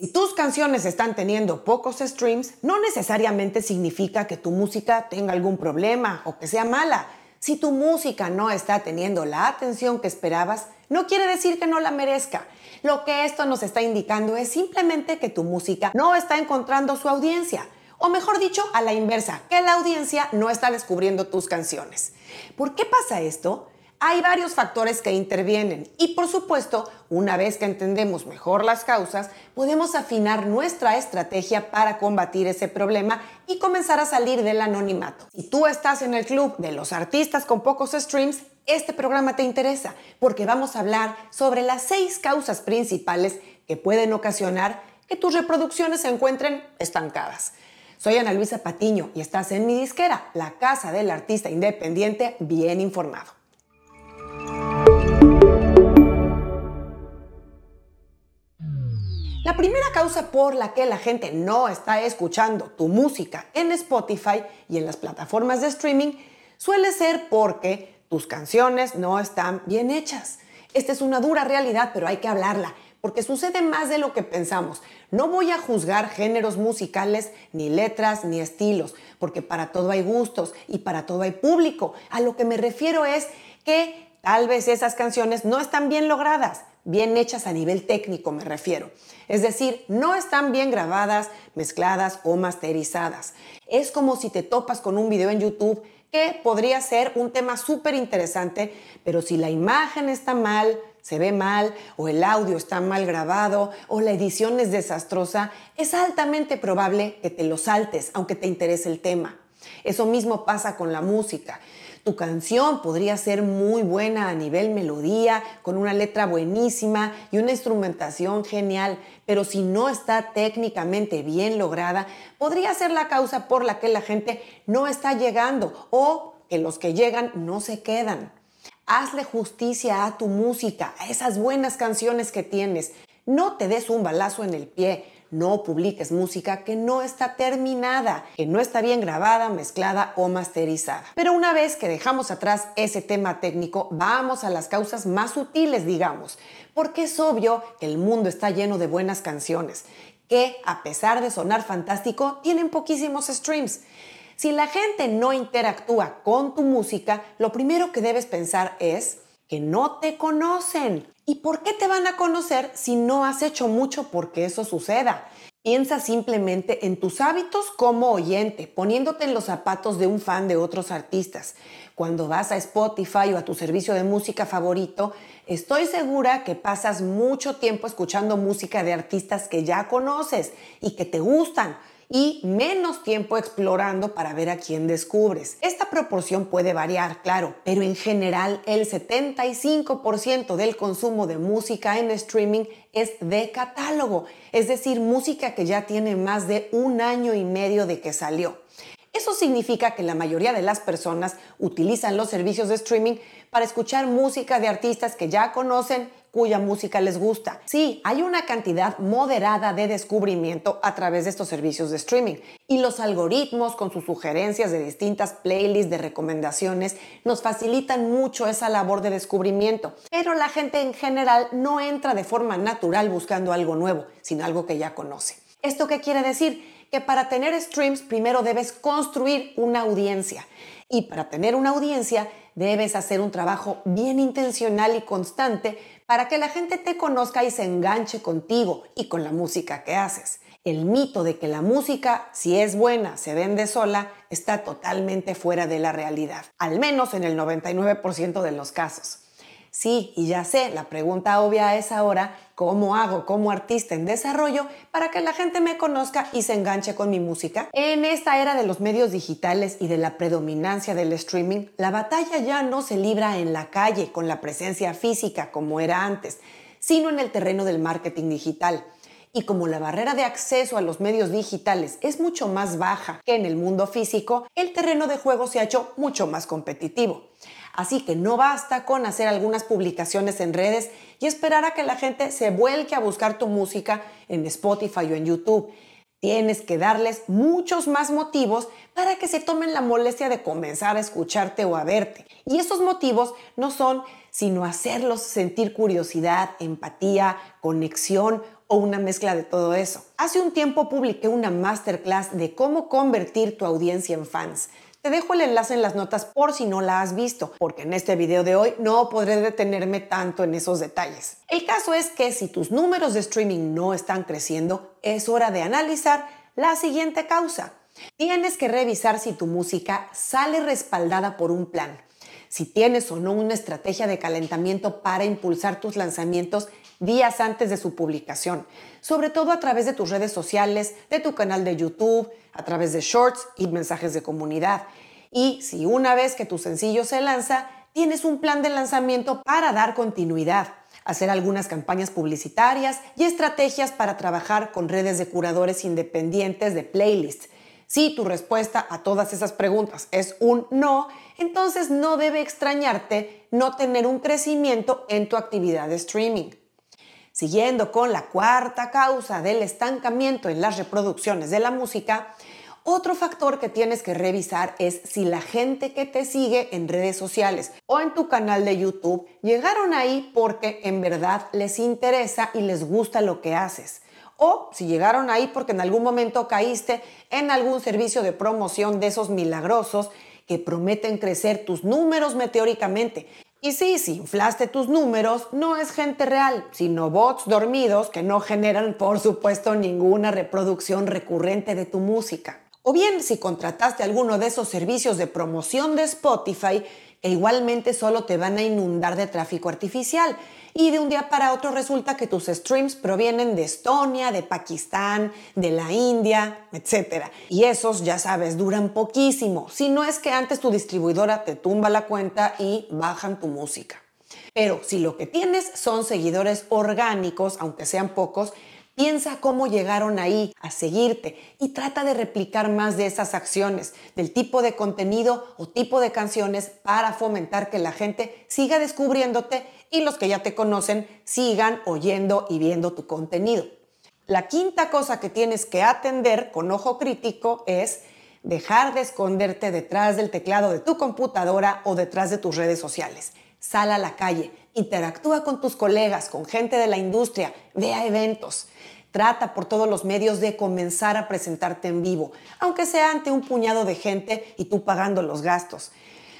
Si tus canciones están teniendo pocos streams, no necesariamente significa que tu música tenga algún problema o que sea mala. Si tu música no está teniendo la atención que esperabas, no quiere decir que no la merezca. Lo que esto nos está indicando es simplemente que tu música no está encontrando su audiencia. O mejor dicho, a la inversa, que la audiencia no está descubriendo tus canciones. ¿Por qué pasa esto? Hay varios factores que intervienen y por supuesto, una vez que entendemos mejor las causas, podemos afinar nuestra estrategia para combatir ese problema y comenzar a salir del anonimato. Si tú estás en el club de los artistas con pocos streams, este programa te interesa porque vamos a hablar sobre las seis causas principales que pueden ocasionar que tus reproducciones se encuentren estancadas. Soy Ana Luisa Patiño y estás en mi disquera, la casa del artista independiente bien informado. La primera causa por la que la gente no está escuchando tu música en Spotify y en las plataformas de streaming suele ser porque tus canciones no están bien hechas. Esta es una dura realidad, pero hay que hablarla, porque sucede más de lo que pensamos. No voy a juzgar géneros musicales, ni letras, ni estilos, porque para todo hay gustos y para todo hay público. A lo que me refiero es que tal vez esas canciones no están bien logradas, bien hechas a nivel técnico me refiero. Es decir, no están bien grabadas, mezcladas o masterizadas. Es como si te topas con un video en YouTube que podría ser un tema súper interesante, pero si la imagen está mal, se ve mal, o el audio está mal grabado, o la edición es desastrosa, es altamente probable que te lo saltes, aunque te interese el tema. Eso mismo pasa con la música. Tu canción podría ser muy buena a nivel melodía, con una letra buenísima y una instrumentación genial, pero si no está técnicamente bien lograda, podría ser la causa por la que la gente no está llegando o que los que llegan no se quedan. Hazle justicia a tu música, a esas buenas canciones que tienes. No te des un balazo en el pie no publiques música que no está terminada, que no está bien grabada, mezclada o masterizada. Pero una vez que dejamos atrás ese tema técnico, vamos a las causas más sutiles, digamos, porque es obvio que el mundo está lleno de buenas canciones, que a pesar de sonar fantástico, tienen poquísimos streams. Si la gente no interactúa con tu música, lo primero que debes pensar es que no te conocen. ¿Y por qué te van a conocer si no has hecho mucho porque eso suceda? Piensa simplemente en tus hábitos como oyente, poniéndote en los zapatos de un fan de otros artistas. Cuando vas a Spotify o a tu servicio de música favorito, estoy segura que pasas mucho tiempo escuchando música de artistas que ya conoces y que te gustan y menos tiempo explorando para ver a quién descubres. Esta proporción puede variar, claro, pero en general el 75% del consumo de música en streaming es de catálogo, es decir, música que ya tiene más de un año y medio de que salió. Eso significa que la mayoría de las personas utilizan los servicios de streaming para escuchar música de artistas que ya conocen, cuya música les gusta. Sí, hay una cantidad moderada de descubrimiento a través de estos servicios de streaming y los algoritmos con sus sugerencias de distintas playlists de recomendaciones nos facilitan mucho esa labor de descubrimiento. Pero la gente en general no entra de forma natural buscando algo nuevo, sino algo que ya conoce. ¿Esto qué quiere decir? que para tener streams primero debes construir una audiencia. Y para tener una audiencia debes hacer un trabajo bien intencional y constante para que la gente te conozca y se enganche contigo y con la música que haces. El mito de que la música, si es buena, se vende sola, está totalmente fuera de la realidad, al menos en el 99% de los casos. Sí, y ya sé, la pregunta obvia es ahora, ¿cómo hago como artista en desarrollo para que la gente me conozca y se enganche con mi música? En esta era de los medios digitales y de la predominancia del streaming, la batalla ya no se libra en la calle con la presencia física como era antes, sino en el terreno del marketing digital. Y como la barrera de acceso a los medios digitales es mucho más baja que en el mundo físico, el terreno de juego se ha hecho mucho más competitivo. Así que no basta con hacer algunas publicaciones en redes y esperar a que la gente se vuelque a buscar tu música en Spotify o en YouTube. Tienes que darles muchos más motivos para que se tomen la molestia de comenzar a escucharte o a verte. Y esos motivos no son sino hacerlos sentir curiosidad, empatía, conexión o una mezcla de todo eso. Hace un tiempo publiqué una masterclass de cómo convertir tu audiencia en fans. Te dejo el enlace en las notas por si no la has visto, porque en este video de hoy no podré detenerme tanto en esos detalles. El caso es que si tus números de streaming no están creciendo, es hora de analizar la siguiente causa. Tienes que revisar si tu música sale respaldada por un plan, si tienes o no una estrategia de calentamiento para impulsar tus lanzamientos días antes de su publicación, sobre todo a través de tus redes sociales, de tu canal de YouTube, a través de shorts y mensajes de comunidad. Y si una vez que tu sencillo se lanza, tienes un plan de lanzamiento para dar continuidad, hacer algunas campañas publicitarias y estrategias para trabajar con redes de curadores independientes de playlists. Si tu respuesta a todas esas preguntas es un no, entonces no debe extrañarte no tener un crecimiento en tu actividad de streaming. Siguiendo con la cuarta causa del estancamiento en las reproducciones de la música, otro factor que tienes que revisar es si la gente que te sigue en redes sociales o en tu canal de YouTube llegaron ahí porque en verdad les interesa y les gusta lo que haces. O si llegaron ahí porque en algún momento caíste en algún servicio de promoción de esos milagrosos que prometen crecer tus números meteóricamente y sí, si inflaste tus números, no es gente real, sino bots dormidos que no generan, por supuesto, ninguna reproducción recurrente de tu música. O bien, si contrataste alguno de esos servicios de promoción de Spotify, que igualmente solo te van a inundar de tráfico artificial y de un día para otro resulta que tus streams provienen de Estonia, de Pakistán, de la India, etc. Y esos, ya sabes, duran poquísimo, si no es que antes tu distribuidora te tumba la cuenta y bajan tu música. Pero si lo que tienes son seguidores orgánicos, aunque sean pocos, Piensa cómo llegaron ahí a seguirte y trata de replicar más de esas acciones, del tipo de contenido o tipo de canciones para fomentar que la gente siga descubriéndote y los que ya te conocen sigan oyendo y viendo tu contenido. La quinta cosa que tienes que atender con ojo crítico es dejar de esconderte detrás del teclado de tu computadora o detrás de tus redes sociales. Sal a la calle, interactúa con tus colegas, con gente de la industria, ve a eventos. Trata por todos los medios de comenzar a presentarte en vivo, aunque sea ante un puñado de gente y tú pagando los gastos.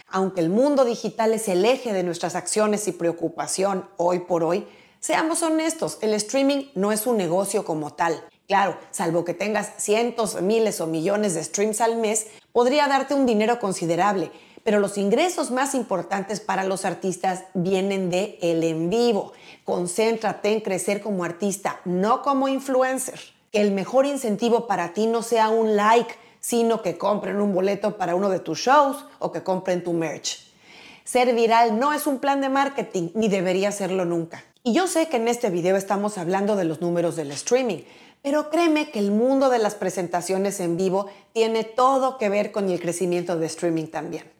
Aunque el mundo digital es el eje de nuestras acciones y preocupación hoy por hoy, seamos honestos, el streaming no es un negocio como tal. Claro, salvo que tengas cientos, miles o millones de streams al mes, podría darte un dinero considerable, pero los ingresos más importantes para los artistas vienen de el en vivo. Concéntrate en crecer como artista, no como influencer. Que el mejor incentivo para ti no sea un like, sino que compren un boleto para uno de tus shows o que compren tu merch. Ser viral no es un plan de marketing ni debería serlo nunca. Y yo sé que en este video estamos hablando de los números del streaming, pero créeme que el mundo de las presentaciones en vivo tiene todo que ver con el crecimiento de streaming también.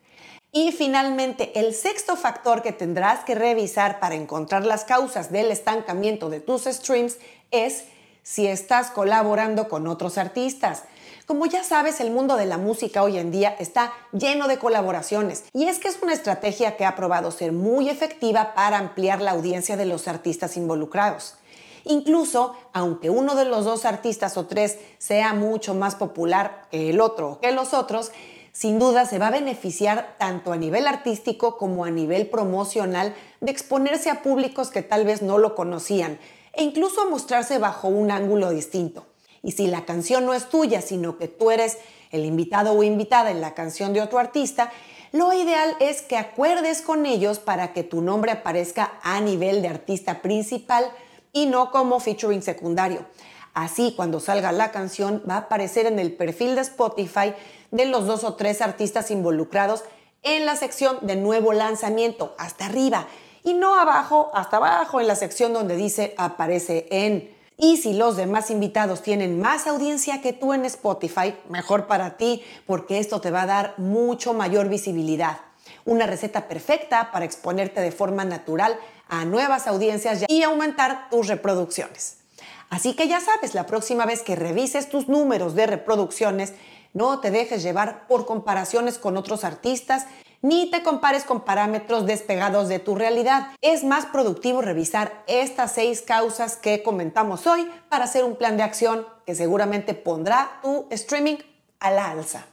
Y finalmente, el sexto factor que tendrás que revisar para encontrar las causas del estancamiento de tus streams es si estás colaborando con otros artistas. Como ya sabes, el mundo de la música hoy en día está lleno de colaboraciones y es que es una estrategia que ha probado ser muy efectiva para ampliar la audiencia de los artistas involucrados. Incluso, aunque uno de los dos artistas o tres sea mucho más popular que el otro o que los otros, sin duda se va a beneficiar tanto a nivel artístico como a nivel promocional de exponerse a públicos que tal vez no lo conocían e incluso a mostrarse bajo un ángulo distinto. Y si la canción no es tuya, sino que tú eres el invitado o invitada en la canción de otro artista, lo ideal es que acuerdes con ellos para que tu nombre aparezca a nivel de artista principal y no como featuring secundario. Así, cuando salga la canción, va a aparecer en el perfil de Spotify de los dos o tres artistas involucrados en la sección de nuevo lanzamiento, hasta arriba, y no abajo, hasta abajo en la sección donde dice aparece en. Y si los demás invitados tienen más audiencia que tú en Spotify, mejor para ti, porque esto te va a dar mucho mayor visibilidad. Una receta perfecta para exponerte de forma natural a nuevas audiencias y aumentar tus reproducciones. Así que ya sabes, la próxima vez que revises tus números de reproducciones, no te dejes llevar por comparaciones con otros artistas ni te compares con parámetros despegados de tu realidad. Es más productivo revisar estas seis causas que comentamos hoy para hacer un plan de acción que seguramente pondrá tu streaming a la alza.